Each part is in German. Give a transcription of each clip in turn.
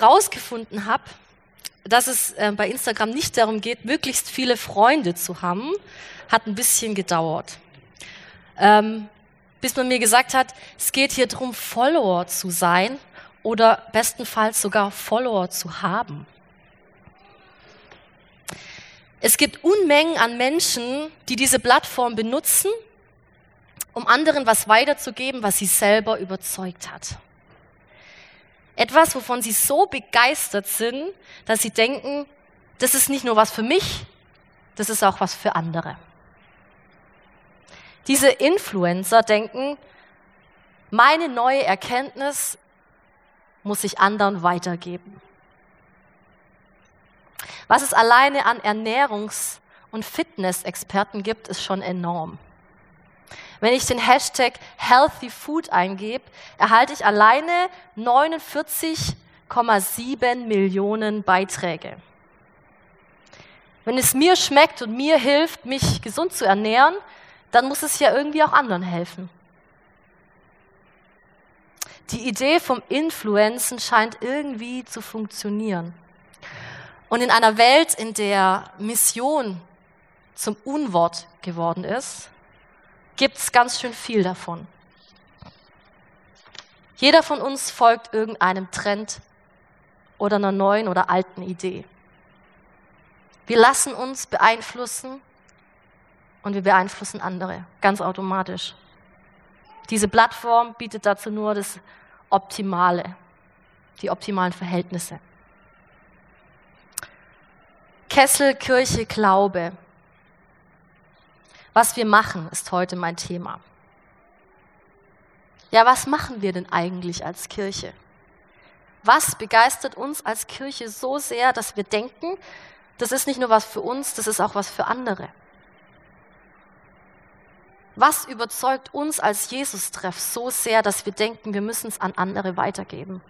rausgefunden habe, dass es äh, bei Instagram nicht darum geht, möglichst viele Freunde zu haben, hat ein bisschen gedauert. Ähm, bis man mir gesagt hat, es geht hier darum, Follower zu sein oder bestenfalls sogar Follower zu haben. Es gibt Unmengen an Menschen, die diese Plattform benutzen, um anderen was weiterzugeben, was sie selber überzeugt hat. Etwas, wovon sie so begeistert sind, dass sie denken, das ist nicht nur was für mich, das ist auch was für andere. Diese Influencer denken, meine neue Erkenntnis muss ich anderen weitergeben. Was es alleine an Ernährungs- und Fitnessexperten gibt, ist schon enorm. Wenn ich den Hashtag Healthy Food eingebe, erhalte ich alleine 49,7 Millionen Beiträge. Wenn es mir schmeckt und mir hilft, mich gesund zu ernähren, dann muss es ja irgendwie auch anderen helfen. Die Idee vom Influenzen scheint irgendwie zu funktionieren. Und in einer Welt, in der Mission zum Unwort geworden ist, gibt es ganz schön viel davon. Jeder von uns folgt irgendeinem Trend oder einer neuen oder alten Idee. Wir lassen uns beeinflussen und wir beeinflussen andere, ganz automatisch. Diese Plattform bietet dazu nur das Optimale, die optimalen Verhältnisse. Kessel, Kirche, Glaube. Was wir machen, ist heute mein Thema. Ja, was machen wir denn eigentlich als Kirche? Was begeistert uns als Kirche so sehr, dass wir denken, das ist nicht nur was für uns, das ist auch was für andere? Was überzeugt uns als Jesus-Treff so sehr, dass wir denken, wir müssen es an andere weitergeben?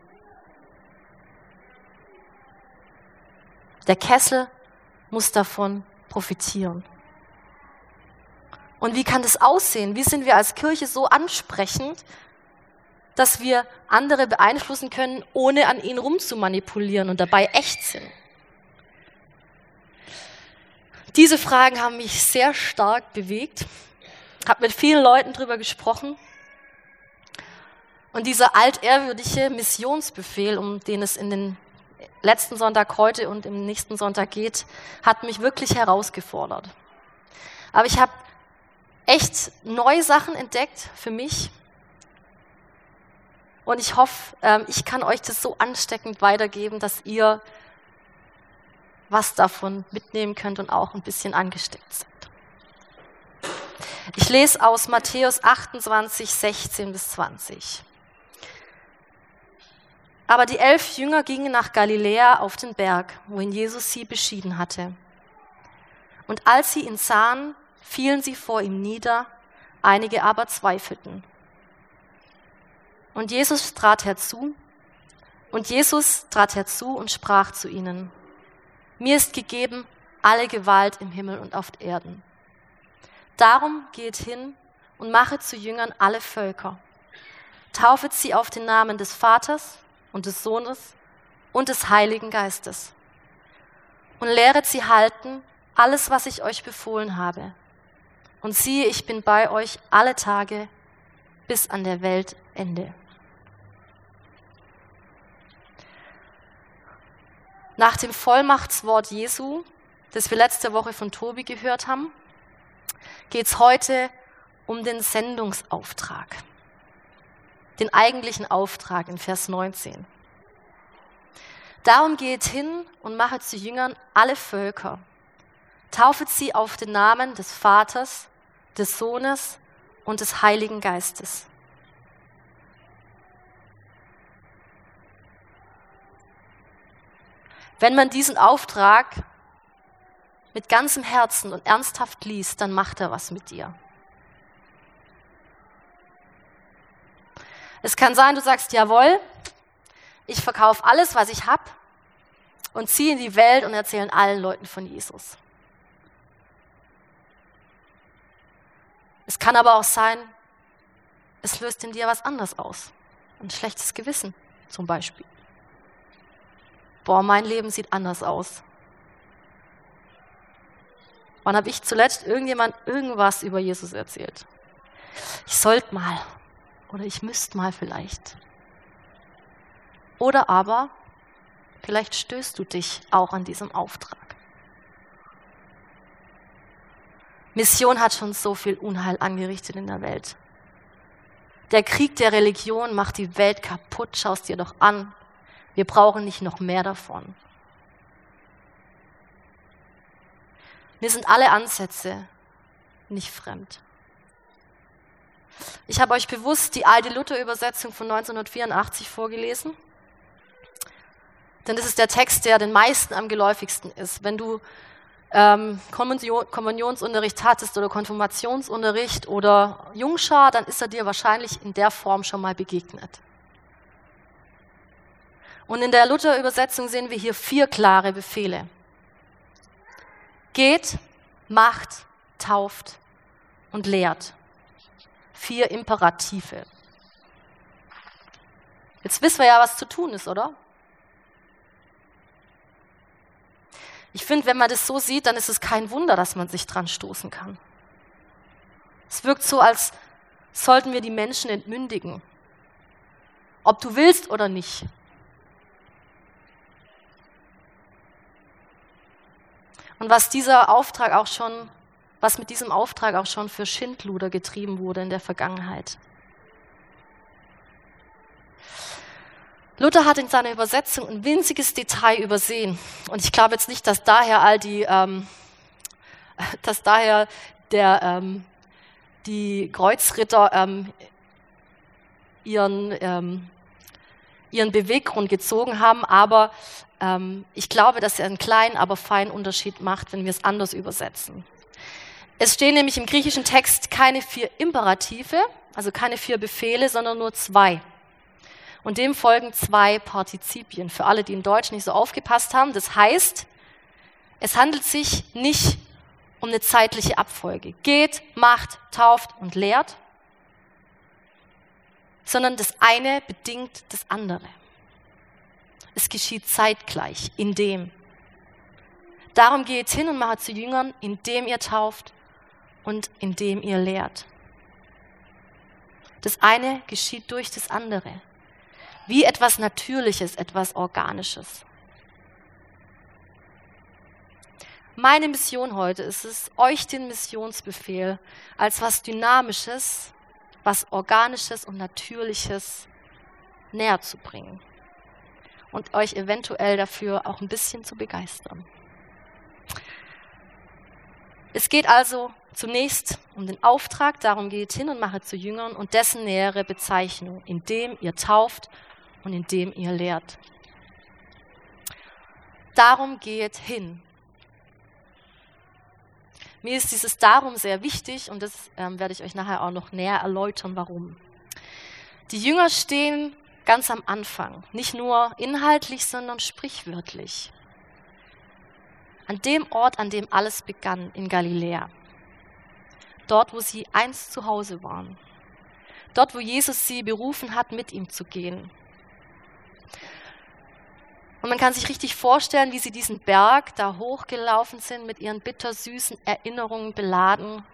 Der Kessel muss davon profitieren. Und wie kann das aussehen? Wie sind wir als Kirche so ansprechend, dass wir andere beeinflussen können, ohne an ihnen rumzumanipulieren und dabei echt sind? Diese Fragen haben mich sehr stark bewegt habe mit vielen Leuten drüber gesprochen. Und dieser altehrwürdige Missionsbefehl, um den es in den letzten Sonntag heute und im nächsten Sonntag geht, hat mich wirklich herausgefordert. Aber ich habe echt neue Sachen entdeckt für mich. Und ich hoffe, ähm, ich kann euch das so ansteckend weitergeben, dass ihr was davon mitnehmen könnt und auch ein bisschen angesteckt seid. Ich lese aus Matthäus 28, 16 bis 20. Aber die elf Jünger gingen nach Galiläa auf den Berg, wohin Jesus sie beschieden hatte. Und als sie ihn sahen, fielen sie vor ihm nieder, einige aber zweifelten. Und Jesus trat herzu, und Jesus trat herzu und sprach zu ihnen, mir ist gegeben alle Gewalt im Himmel und auf Erden. Darum geht hin und machet zu Jüngern alle Völker. Taufet sie auf den Namen des Vaters und des Sohnes und des Heiligen Geistes. Und lehret sie halten alles, was ich euch befohlen habe. Und siehe, ich bin bei euch alle Tage bis an der Weltende. Nach dem Vollmachtswort Jesu, das wir letzte Woche von Tobi gehört haben, geht es heute um den Sendungsauftrag, den eigentlichen Auftrag in Vers 19. Darum geht hin und machet zu Jüngern alle Völker, taufet sie auf den Namen des Vaters, des Sohnes und des Heiligen Geistes. Wenn man diesen Auftrag mit ganzem Herzen und ernsthaft liest, dann macht er was mit dir. Es kann sein, du sagst, jawohl, ich verkaufe alles, was ich habe und ziehe in die Welt und erzähle allen Leuten von Jesus. Es kann aber auch sein, es löst in dir was anderes aus. Ein schlechtes Gewissen zum Beispiel. boah, mein Leben sieht anders aus. Wann habe ich zuletzt irgendjemand irgendwas über Jesus erzählt? Ich sollte mal oder ich müsste mal vielleicht. Oder aber vielleicht stößt du dich auch an diesem Auftrag. Mission hat schon so viel Unheil angerichtet in der Welt. Der Krieg der Religion macht die Welt kaputt, schau es dir doch an. Wir brauchen nicht noch mehr davon. Mir sind alle Ansätze nicht fremd. Ich habe euch bewusst die alte Luther-Übersetzung von 1984 vorgelesen, denn das ist der Text, der den meisten am geläufigsten ist. Wenn du ähm, Kommunionsunterricht hattest oder Konfirmationsunterricht oder Jungschar, dann ist er dir wahrscheinlich in der Form schon mal begegnet. Und in der Luther-Übersetzung sehen wir hier vier klare Befehle. Geht, macht, tauft und lehrt. Vier Imperative. Jetzt wissen wir ja, was zu tun ist, oder? Ich finde, wenn man das so sieht, dann ist es kein Wunder, dass man sich dran stoßen kann. Es wirkt so, als sollten wir die Menschen entmündigen. Ob du willst oder nicht. Und was dieser Auftrag auch schon, was mit diesem Auftrag auch schon für Schindluder getrieben wurde in der Vergangenheit. Luther hat in seiner Übersetzung ein winziges Detail übersehen. Und ich glaube jetzt nicht, dass daher all die, ähm, dass daher der, ähm, die Kreuzritter ähm, ihren, ähm, ihren Beweggrund gezogen haben, aber ähm, ich glaube, dass er einen kleinen, aber feinen Unterschied macht, wenn wir es anders übersetzen. Es stehen nämlich im griechischen Text keine vier Imperative, also keine vier Befehle, sondern nur zwei. Und dem folgen zwei Partizipien. Für alle, die in Deutsch nicht so aufgepasst haben. Das heißt, es handelt sich nicht um eine zeitliche Abfolge. Geht, macht, tauft und lehrt, sondern das eine bedingt das andere. Es geschieht zeitgleich, in dem. Darum geht hin und macht zu Jüngern, indem ihr tauft und indem ihr lehrt. Das eine geschieht durch das andere wie etwas Natürliches, etwas Organisches. Meine Mission heute ist es, euch den Missionsbefehl als was Dynamisches, was Organisches und Natürliches näher zu bringen und euch eventuell dafür auch ein bisschen zu begeistern. Es geht also zunächst um den Auftrag, darum geht hin und mache zu Jüngern und dessen nähere Bezeichnung, indem ihr tauft und indem ihr lehrt. Darum geht hin. Mir ist dieses Darum sehr wichtig und das ähm, werde ich euch nachher auch noch näher erläutern, warum. Die Jünger stehen ganz am Anfang, nicht nur inhaltlich, sondern sprichwörtlich. An dem Ort, an dem alles begann, in Galiläa. Dort, wo sie einst zu Hause waren. Dort, wo Jesus sie berufen hat, mit ihm zu gehen. Und man kann sich richtig vorstellen, wie sie diesen Berg da hochgelaufen sind, mit ihren bittersüßen Erinnerungen beladen.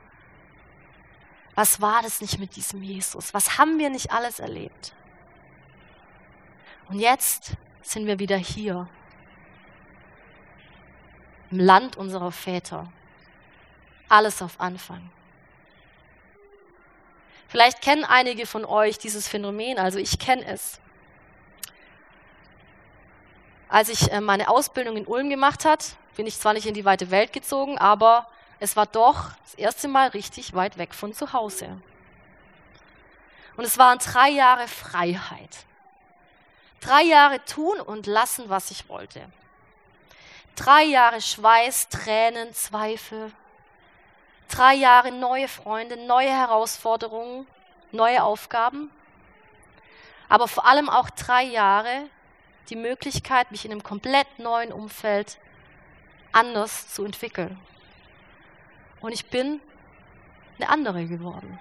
Was war das nicht mit diesem Jesus? Was haben wir nicht alles erlebt? Und jetzt sind wir wieder hier, im Land unserer Väter. Alles auf Anfang. Vielleicht kennen einige von euch dieses Phänomen, also ich kenne es als ich äh, meine Ausbildung in Ulm gemacht hat, bin ich zwar nicht in die weite Welt gezogen, aber es war doch das erste Mal richtig weit weg von zu Hause. Und es waren drei Jahre Freiheit. Drei Jahre tun und lassen, was ich wollte. Drei Jahre Schweiß, Tränen, Zweifel. Drei Jahre neue Freunde, neue Herausforderungen, neue Aufgaben. Aber vor allem auch drei Jahre die Möglichkeit, mich in einem komplett neuen Umfeld anders zu entwickeln. Und ich bin eine andere geworden.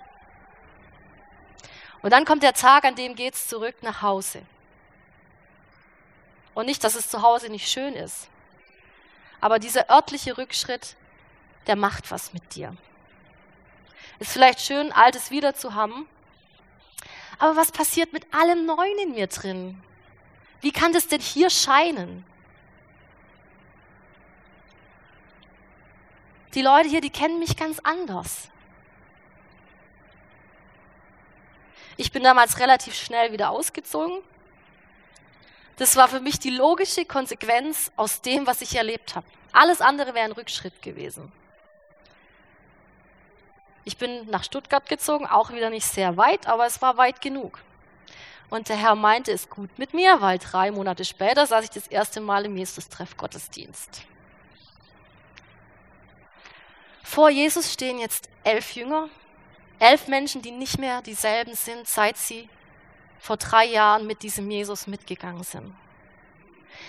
Und dann kommt der Tag, an dem es zurück nach Hause. Und nicht, dass es zu Hause nicht schön ist. Aber dieser örtliche Rückschritt, der macht was mit dir. Ist vielleicht schön, Altes wieder zu haben. Aber was passiert mit allem Neuen in mir drin? Wie kann das denn hier scheinen? Die Leute hier, die kennen mich ganz anders. Ich bin damals relativ schnell wieder ausgezogen. Das war für mich die logische Konsequenz aus dem, was ich erlebt habe. Alles andere wäre ein Rückschritt gewesen. Ich bin nach Stuttgart gezogen, auch wieder nicht sehr weit, aber es war weit genug. Und der Herr meinte es gut mit mir, weil drei Monate später saß ich das erste Mal im Jesus-Treff Gottesdienst. Vor Jesus stehen jetzt elf Jünger, elf Menschen, die nicht mehr dieselben sind, seit sie vor drei Jahren mit diesem Jesus mitgegangen sind.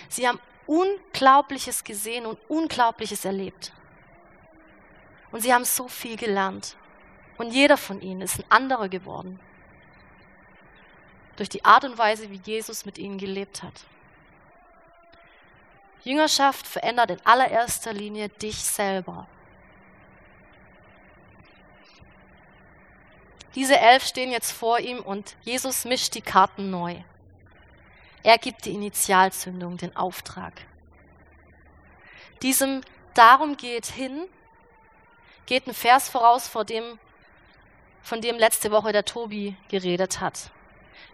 Sie haben Unglaubliches gesehen und Unglaubliches erlebt. Und sie haben so viel gelernt. Und jeder von ihnen ist ein anderer geworden. Durch die Art und Weise, wie Jesus mit ihnen gelebt hat. Jüngerschaft verändert in allererster Linie dich selber. Diese elf stehen jetzt vor ihm und Jesus mischt die Karten neu. Er gibt die Initialzündung, den Auftrag. Diesem Darum geht hin, geht ein Vers voraus, vor dem, von dem letzte Woche der Tobi geredet hat.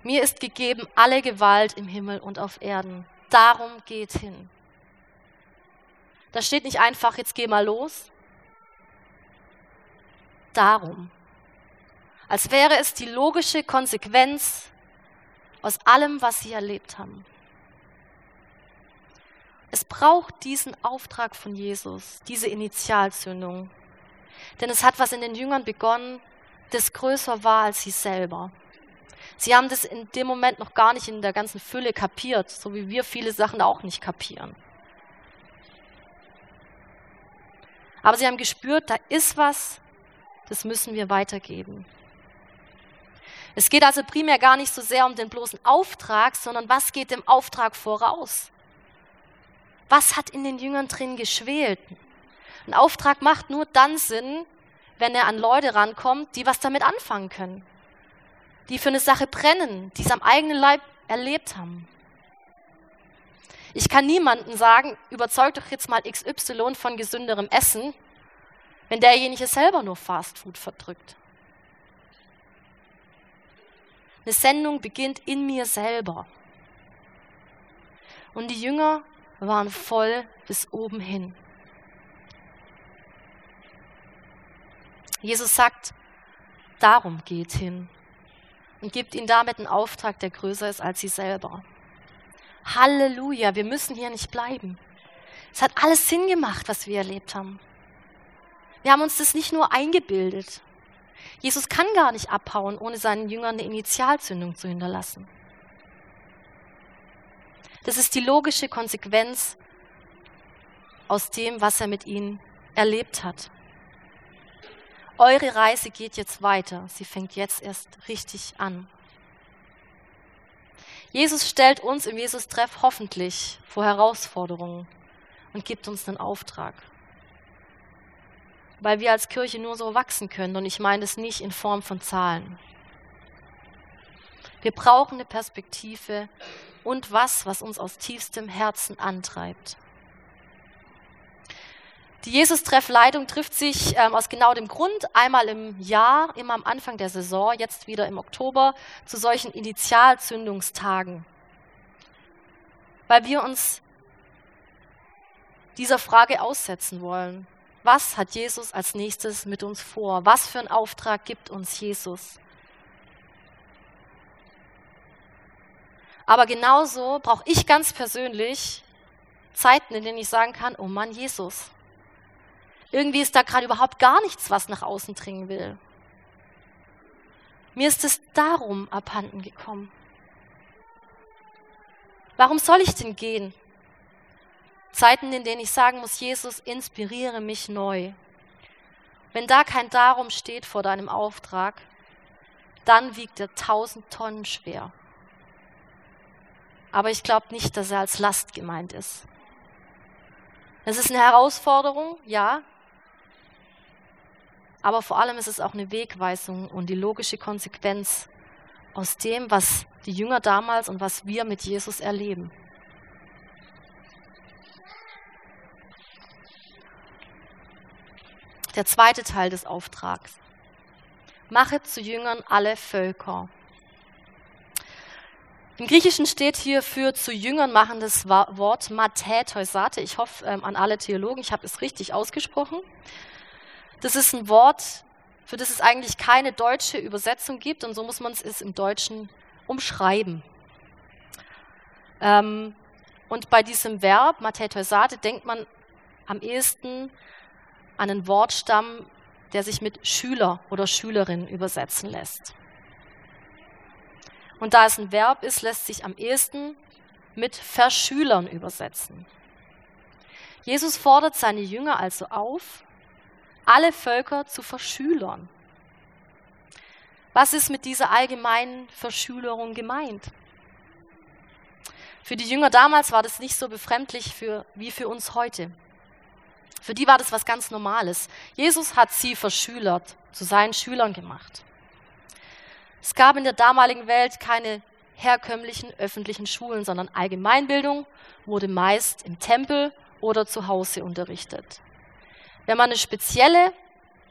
Mir ist gegeben alle Gewalt im Himmel und auf Erden. Darum geht hin. Da steht nicht einfach, jetzt geh mal los. Darum als wäre es die logische Konsequenz aus allem, was sie erlebt haben. Es braucht diesen Auftrag von Jesus, diese Initialzündung. Denn es hat was in den Jüngern begonnen, das größer war als sie selber. Sie haben das in dem Moment noch gar nicht in der ganzen Fülle kapiert, so wie wir viele Sachen auch nicht kapieren. Aber sie haben gespürt, da ist was, das müssen wir weitergeben. Es geht also primär gar nicht so sehr um den bloßen Auftrag, sondern was geht dem Auftrag voraus? Was hat in den Jüngern drin geschwelt? Ein Auftrag macht nur dann Sinn, wenn er an Leute rankommt, die was damit anfangen können, die für eine Sache brennen, die es am eigenen Leib erlebt haben. Ich kann niemandem sagen, überzeug doch jetzt mal XY von gesünderem Essen, wenn derjenige selber nur Fastfood verdrückt. Eine Sendung beginnt in mir selber. Und die Jünger waren voll bis oben hin. Jesus sagt, darum geht hin und gibt ihnen damit einen Auftrag, der größer ist als sie selber. Halleluja, wir müssen hier nicht bleiben. Es hat alles Sinn gemacht, was wir erlebt haben. Wir haben uns das nicht nur eingebildet. Jesus kann gar nicht abhauen, ohne seinen Jüngern eine Initialzündung zu hinterlassen. Das ist die logische Konsequenz aus dem, was er mit ihnen erlebt hat. Eure Reise geht jetzt weiter. Sie fängt jetzt erst richtig an. Jesus stellt uns im Jesus-Treff hoffentlich vor Herausforderungen und gibt uns einen Auftrag weil wir als Kirche nur so wachsen können. Und ich meine es nicht in Form von Zahlen. Wir brauchen eine Perspektive und was, was uns aus tiefstem Herzen antreibt. Die Jesus-Treff-Leitung trifft sich ähm, aus genau dem Grund einmal im Jahr, immer am Anfang der Saison, jetzt wieder im Oktober, zu solchen Initialzündungstagen. Weil wir uns dieser Frage aussetzen wollen. Was hat Jesus als nächstes mit uns vor? Was für einen Auftrag gibt uns Jesus? Aber genauso brauche ich ganz persönlich Zeiten, in denen ich sagen kann, oh Mann, Jesus. Irgendwie ist da gerade überhaupt gar nichts, was nach außen dringen will. Mir ist es darum abhanden gekommen. Warum soll ich denn gehen? Zeiten, in denen ich sagen muss, Jesus, inspiriere mich neu. Wenn da kein Darum steht vor deinem Auftrag, dann wiegt er tausend Tonnen schwer. aber ich glaube nicht, dass er als Last gemeint ist. Es ist eine Herausforderung, ja, aber vor allem ist es auch eine Wegweisung und die logische Konsequenz aus dem, was die Jünger damals und was wir mit Jesus erleben. Der zweite Teil des Auftrags. Mache zu Jüngern alle Völker. Im Griechischen steht hier für zu Jüngern machen das Wort Matheteusate. Ich hoffe ähm, an alle Theologen, ich habe es richtig ausgesprochen. Das ist ein Wort, für das es eigentlich keine deutsche Übersetzung gibt und so muss man es im Deutschen umschreiben. Ähm, und bei diesem Verb, Matheteusate, denkt man am ehesten an einen Wortstamm, der sich mit Schüler oder Schülerin übersetzen lässt. Und da es ein Verb ist, lässt sich am ehesten mit Verschülern übersetzen. Jesus fordert seine Jünger also auf, alle Völker zu verschülern. Was ist mit dieser allgemeinen Verschülerung gemeint? Für die Jünger damals war das nicht so befremdlich für, wie für uns heute. Für die war das was ganz Normales. Jesus hat sie verschülert, zu seinen Schülern gemacht. Es gab in der damaligen Welt keine herkömmlichen öffentlichen Schulen, sondern Allgemeinbildung wurde meist im Tempel oder zu Hause unterrichtet. Wenn man eine spezielle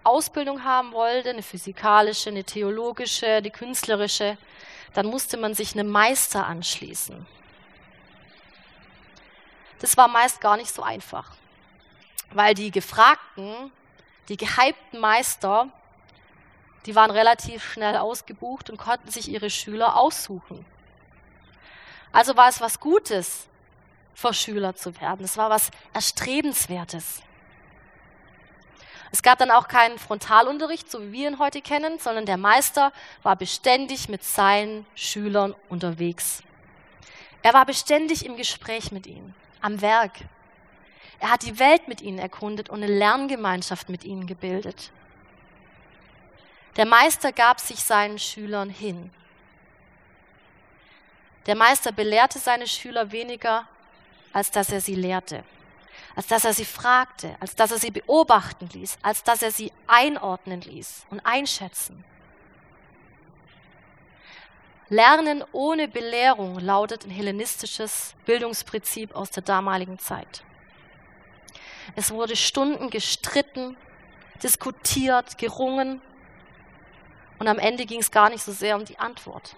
Ausbildung haben wollte, eine physikalische, eine theologische, eine künstlerische, dann musste man sich einem Meister anschließen. Das war meist gar nicht so einfach, weil die gefragten, die gehypten Meister, die waren relativ schnell ausgebucht und konnten sich ihre Schüler aussuchen. Also war es was Gutes, vor Schüler zu werden. Es war was Erstrebenswertes. Es gab dann auch keinen Frontalunterricht, so wie wir ihn heute kennen, sondern der Meister war beständig mit seinen Schülern unterwegs. Er war beständig im Gespräch mit ihnen, am Werk. Er hat die Welt mit ihnen erkundet und eine Lerngemeinschaft mit ihnen gebildet. Der Meister gab sich seinen Schülern hin. Der Meister belehrte seine Schüler weniger, als dass er sie lehrte als dass er sie fragte, als dass er sie beobachten ließ, als dass er sie einordnen ließ und einschätzen. Lernen ohne Belehrung lautet ein hellenistisches Bildungsprinzip aus der damaligen Zeit. Es wurde Stunden gestritten, diskutiert, gerungen und am Ende ging es gar nicht so sehr um die Antwort.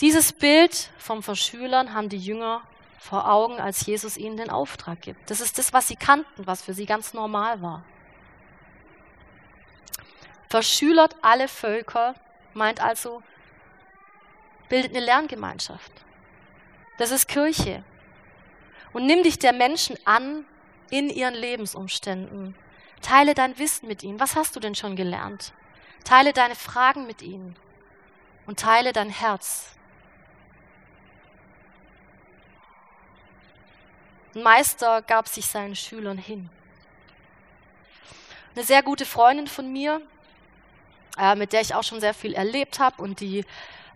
Dieses Bild vom Verschülern haben die Jünger vor Augen, als Jesus ihnen den Auftrag gibt. Das ist das, was sie kannten, was für sie ganz normal war. Verschülert alle Völker meint also, bildet eine Lerngemeinschaft. Das ist Kirche. Und nimm dich der Menschen an in ihren Lebensumständen. Teile dein Wissen mit ihnen. Was hast du denn schon gelernt? Teile deine Fragen mit ihnen und teile dein Herz. Meister gab sich seinen Schülern hin. Eine sehr gute Freundin von mir, äh, mit der ich auch schon sehr viel erlebt habe und die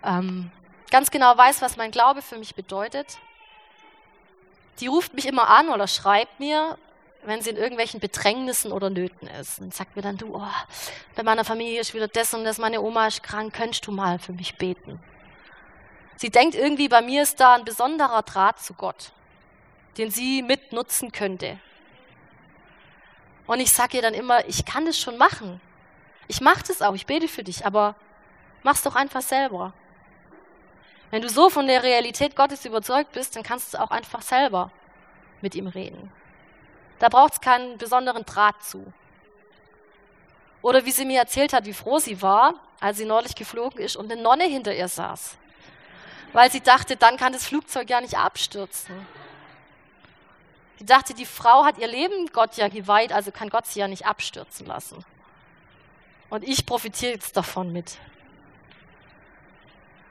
ähm, ganz genau weiß, was mein Glaube für mich bedeutet, die ruft mich immer an oder schreibt mir, wenn sie in irgendwelchen Bedrängnissen oder Nöten ist. Und sagt mir dann, du, oh, bei meiner Familie ist wieder das und das, meine Oma ist krank, könntest du mal für mich beten? Sie denkt irgendwie, bei mir ist da ein besonderer Draht zu Gott den sie mitnutzen könnte. Und ich sage ihr dann immer, ich kann das schon machen. Ich mache das auch, ich bete für dich, aber mach's doch einfach selber. Wenn du so von der Realität Gottes überzeugt bist, dann kannst du auch einfach selber mit ihm reden. Da braucht es keinen besonderen Draht zu. Oder wie sie mir erzählt hat, wie froh sie war, als sie neulich geflogen ist und eine Nonne hinter ihr saß. Weil sie dachte, dann kann das Flugzeug ja nicht abstürzen. Die dachte, die Frau hat ihr Leben Gott ja geweiht, also kann Gott sie ja nicht abstürzen lassen. Und ich profitiere jetzt davon mit.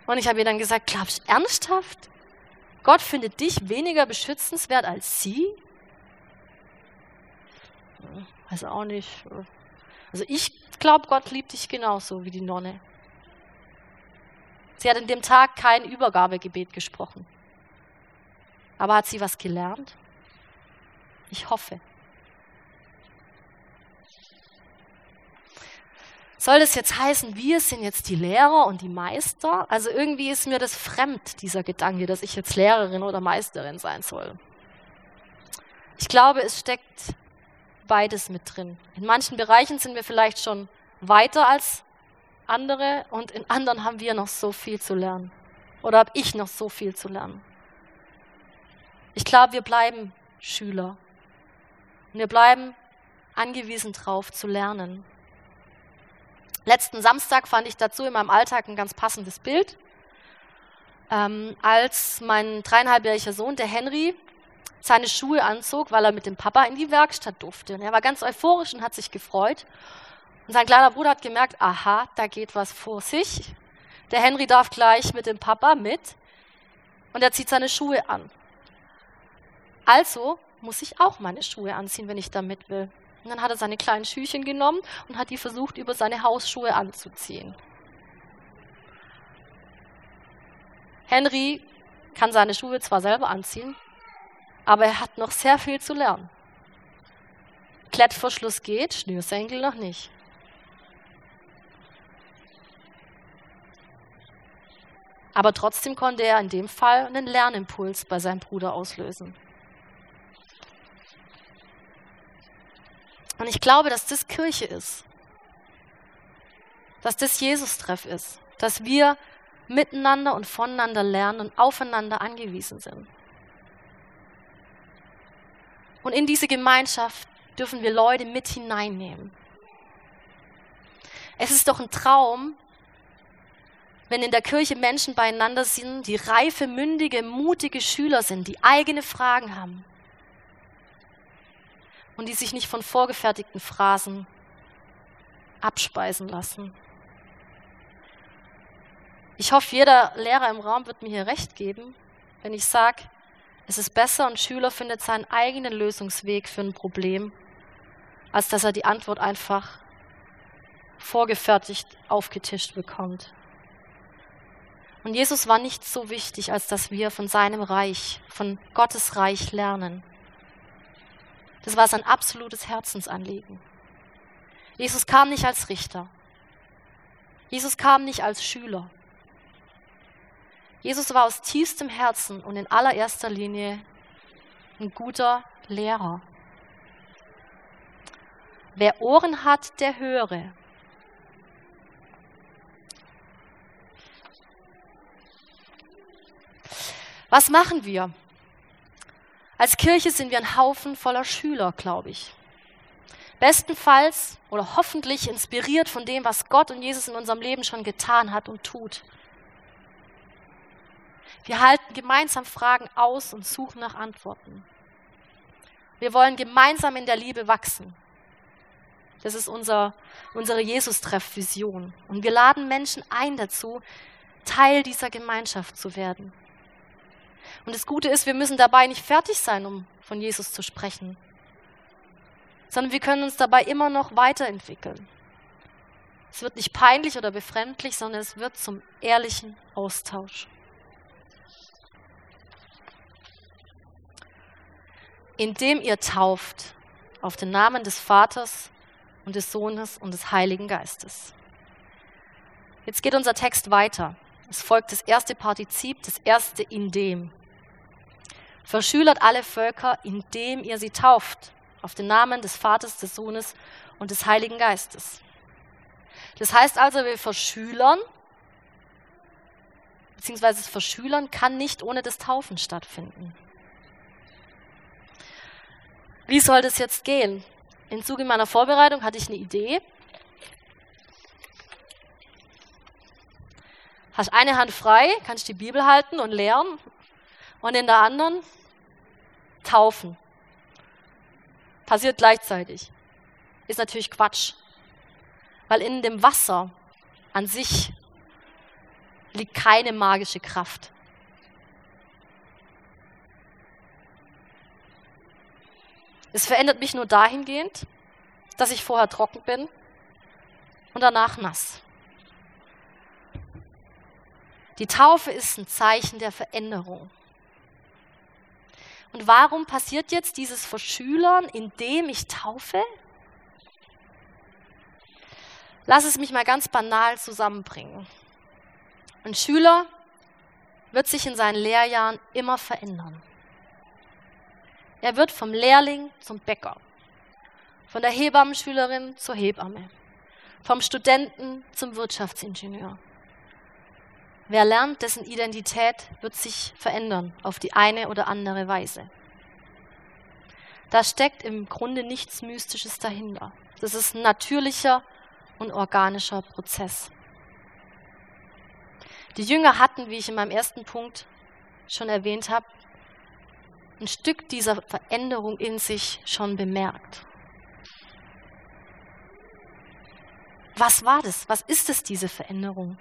Und ich habe ihr dann gesagt, glaubst du ernsthaft? Gott findet dich weniger beschützenswert als sie? Weiß auch nicht. Also ich glaube, Gott liebt dich genauso wie die Nonne. Sie hat in dem Tag kein Übergabegebet gesprochen. Aber hat sie was gelernt? Ich hoffe. Soll das jetzt heißen, wir sind jetzt die Lehrer und die Meister? Also irgendwie ist mir das fremd, dieser Gedanke, dass ich jetzt Lehrerin oder Meisterin sein soll. Ich glaube, es steckt beides mit drin. In manchen Bereichen sind wir vielleicht schon weiter als andere und in anderen haben wir noch so viel zu lernen. Oder habe ich noch so viel zu lernen. Ich glaube, wir bleiben Schüler. Wir bleiben angewiesen darauf zu lernen. Letzten Samstag fand ich dazu in meinem Alltag ein ganz passendes Bild. Ähm, als mein dreieinhalbjähriger Sohn, der Henry, seine Schuhe anzog, weil er mit dem Papa in die Werkstatt durfte. Er war ganz euphorisch und hat sich gefreut. Und sein kleiner Bruder hat gemerkt, aha, da geht was vor sich. Der Henry darf gleich mit dem Papa mit und er zieht seine Schuhe an. Also muss ich auch meine Schuhe anziehen, wenn ich da mit will. Und dann hat er seine kleinen Schüchen genommen und hat die versucht, über seine Hausschuhe anzuziehen. Henry kann seine Schuhe zwar selber anziehen, aber er hat noch sehr viel zu lernen. Klettverschluss geht, Schnürsenkel noch nicht. Aber trotzdem konnte er in dem Fall einen Lernimpuls bei seinem Bruder auslösen. Und ich glaube, dass das Kirche ist. Dass das Jesus-Treff ist. Dass wir miteinander und voneinander lernen und aufeinander angewiesen sind. Und in diese Gemeinschaft dürfen wir Leute mit hineinnehmen. Es ist doch ein Traum, wenn in der Kirche Menschen beieinander sind, die reife, mündige, mutige Schüler sind, die eigene Fragen haben und die sich nicht von vorgefertigten Phrasen abspeisen lassen. Ich hoffe, jeder Lehrer im Raum wird mir hier recht geben, wenn ich sage, es ist besser, ein Schüler findet seinen eigenen Lösungsweg für ein Problem, als dass er die Antwort einfach vorgefertigt aufgetischt bekommt. Und Jesus war nicht so wichtig, als dass wir von seinem Reich, von Gottes Reich lernen. Das war sein absolutes Herzensanliegen. Jesus kam nicht als Richter. Jesus kam nicht als Schüler. Jesus war aus tiefstem Herzen und in allererster Linie ein guter Lehrer. Wer Ohren hat, der höre. Was machen wir? Als Kirche sind wir ein Haufen voller Schüler, glaube ich. Bestenfalls oder hoffentlich inspiriert von dem, was Gott und Jesus in unserem Leben schon getan hat und tut. Wir halten gemeinsam Fragen aus und suchen nach Antworten. Wir wollen gemeinsam in der Liebe wachsen. Das ist unser, unsere Jesus-Treff-Vision. Und wir laden Menschen ein dazu, Teil dieser Gemeinschaft zu werden. Und das Gute ist, wir müssen dabei nicht fertig sein, um von Jesus zu sprechen, sondern wir können uns dabei immer noch weiterentwickeln. Es wird nicht peinlich oder befremdlich, sondern es wird zum ehrlichen Austausch. Indem ihr tauft auf den Namen des Vaters und des Sohnes und des Heiligen Geistes. Jetzt geht unser Text weiter. Es folgt das erste Partizip, das erste in dem. Verschülert alle Völker, indem ihr sie tauft, auf den Namen des Vaters, des Sohnes und des Heiligen Geistes. Das heißt also, wir verschülern, beziehungsweise das Verschülern kann nicht ohne das Taufen stattfinden. Wie soll das jetzt gehen? Im Zuge meiner Vorbereitung hatte ich eine Idee. Hast eine Hand frei, kannst die Bibel halten und lehren und in der anderen taufen. Passiert gleichzeitig. Ist natürlich Quatsch. Weil in dem Wasser an sich liegt keine magische Kraft. Es verändert mich nur dahingehend, dass ich vorher trocken bin und danach nass. Die Taufe ist ein Zeichen der Veränderung. Und warum passiert jetzt dieses vor Schülern, indem ich taufe? Lass es mich mal ganz banal zusammenbringen. Ein Schüler wird sich in seinen Lehrjahren immer verändern. Er wird vom Lehrling zum Bäcker, von der Hebammenschülerin zur Hebamme, vom Studenten zum Wirtschaftsingenieur. Wer lernt, dessen Identität wird sich verändern auf die eine oder andere Weise. Da steckt im Grunde nichts Mystisches dahinter. Das ist ein natürlicher und organischer Prozess. Die Jünger hatten, wie ich in meinem ersten Punkt schon erwähnt habe, ein Stück dieser Veränderung in sich schon bemerkt. Was war das? Was ist es, diese Veränderung?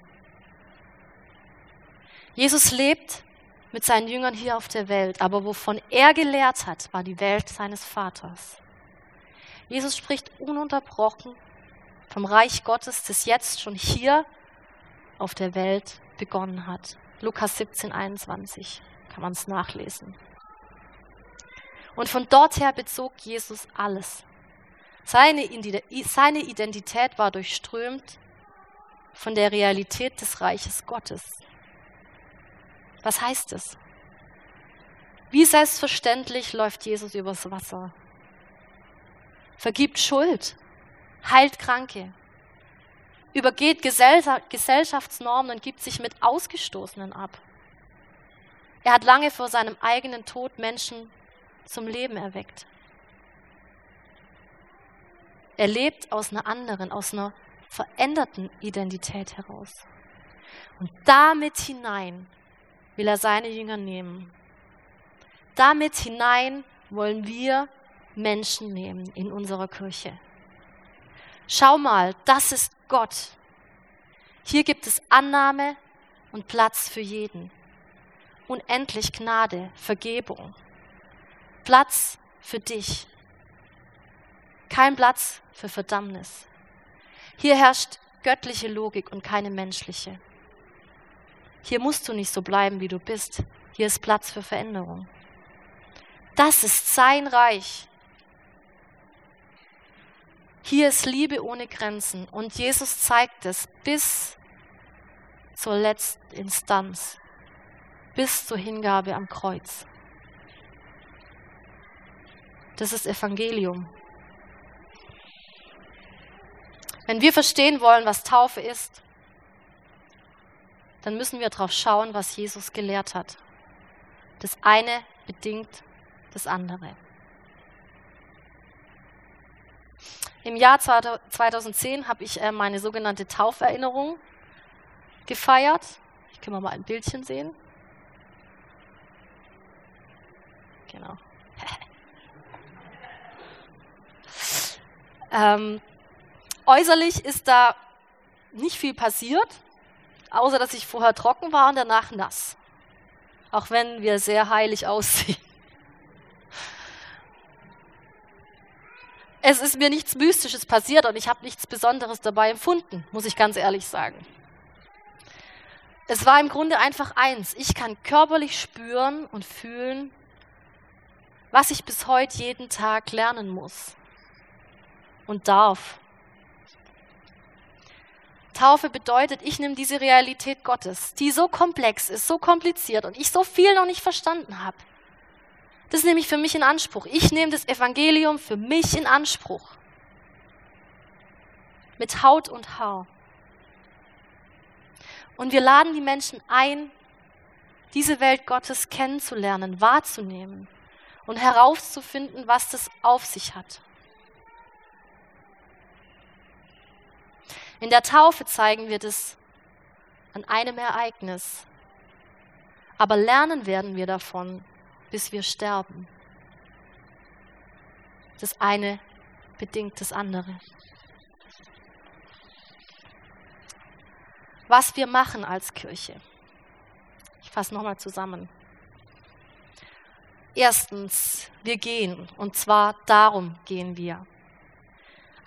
Jesus lebt mit seinen Jüngern hier auf der Welt, aber wovon er gelehrt hat, war die Welt seines Vaters. Jesus spricht ununterbrochen vom Reich Gottes, das jetzt schon hier auf der Welt begonnen hat. Lukas 17, 21 kann man es nachlesen. Und von dort her bezog Jesus alles. Seine, seine Identität war durchströmt von der Realität des Reiches Gottes. Was heißt es? Wie selbstverständlich läuft Jesus übers Wasser. Vergibt Schuld, heilt Kranke, übergeht Gesellschaftsnormen und gibt sich mit Ausgestoßenen ab. Er hat lange vor seinem eigenen Tod Menschen zum Leben erweckt. Er lebt aus einer anderen, aus einer veränderten Identität heraus. Und damit hinein will er seine Jünger nehmen. Damit hinein wollen wir Menschen nehmen in unserer Kirche. Schau mal, das ist Gott. Hier gibt es Annahme und Platz für jeden. Unendlich Gnade, Vergebung. Platz für dich. Kein Platz für Verdammnis. Hier herrscht göttliche Logik und keine menschliche. Hier musst du nicht so bleiben, wie du bist. Hier ist Platz für Veränderung. Das ist sein Reich. Hier ist Liebe ohne Grenzen und Jesus zeigt es bis zur letzten Instanz, bis zur Hingabe am Kreuz. Das ist Evangelium. Wenn wir verstehen wollen, was Taufe ist, dann müssen wir darauf schauen, was Jesus gelehrt hat. Das eine bedingt das andere. Im Jahr 2010 habe ich äh, meine sogenannte Tauferinnerung gefeiert. Ich kann mal ein Bildchen sehen. Genau. Ähm, äußerlich ist da nicht viel passiert, außer dass ich vorher trocken war und danach nass. Auch wenn wir sehr heilig aussehen. Es ist mir nichts Mystisches passiert und ich habe nichts Besonderes dabei empfunden, muss ich ganz ehrlich sagen. Es war im Grunde einfach eins. Ich kann körperlich spüren und fühlen, was ich bis heute jeden Tag lernen muss und darf. Taufe bedeutet, ich nehme diese Realität Gottes, die so komplex ist, so kompliziert und ich so viel noch nicht verstanden habe. Das nehme ich für mich in Anspruch. Ich nehme das Evangelium für mich in Anspruch. Mit Haut und Haar. Und wir laden die Menschen ein, diese Welt Gottes kennenzulernen, wahrzunehmen und herauszufinden, was das auf sich hat. In der Taufe zeigen wir das an einem Ereignis. Aber lernen werden wir davon, bis wir sterben. Das eine bedingt das andere. Was wir machen als Kirche. Ich fasse nochmal zusammen. Erstens, wir gehen, und zwar darum gehen wir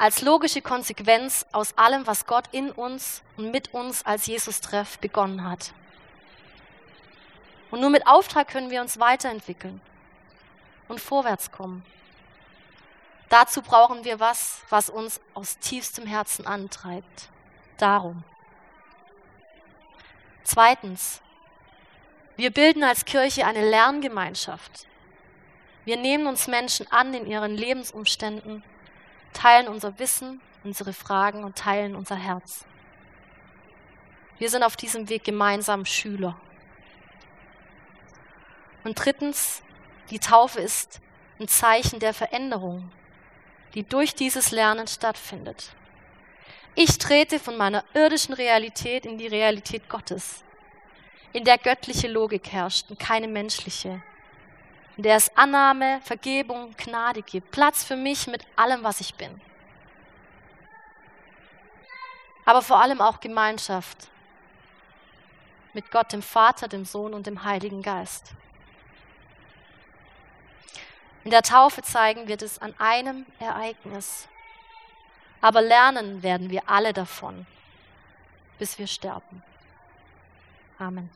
als logische Konsequenz aus allem, was Gott in uns und mit uns als Jesus-Treff begonnen hat. Und nur mit Auftrag können wir uns weiterentwickeln und vorwärts kommen. Dazu brauchen wir was, was uns aus tiefstem Herzen antreibt. Darum. Zweitens, wir bilden als Kirche eine Lerngemeinschaft. Wir nehmen uns Menschen an in ihren Lebensumständen, teilen unser Wissen, unsere Fragen und teilen unser Herz. Wir sind auf diesem Weg gemeinsam Schüler. Und drittens, die Taufe ist ein Zeichen der Veränderung, die durch dieses Lernen stattfindet. Ich trete von meiner irdischen Realität in die Realität Gottes, in der göttliche Logik herrscht und keine menschliche, in der es Annahme, Vergebung, Gnade gibt, Platz für mich mit allem, was ich bin. Aber vor allem auch Gemeinschaft mit Gott, dem Vater, dem Sohn und dem Heiligen Geist. In der Taufe zeigen wir das an einem Ereignis. Aber lernen werden wir alle davon, bis wir sterben. Amen.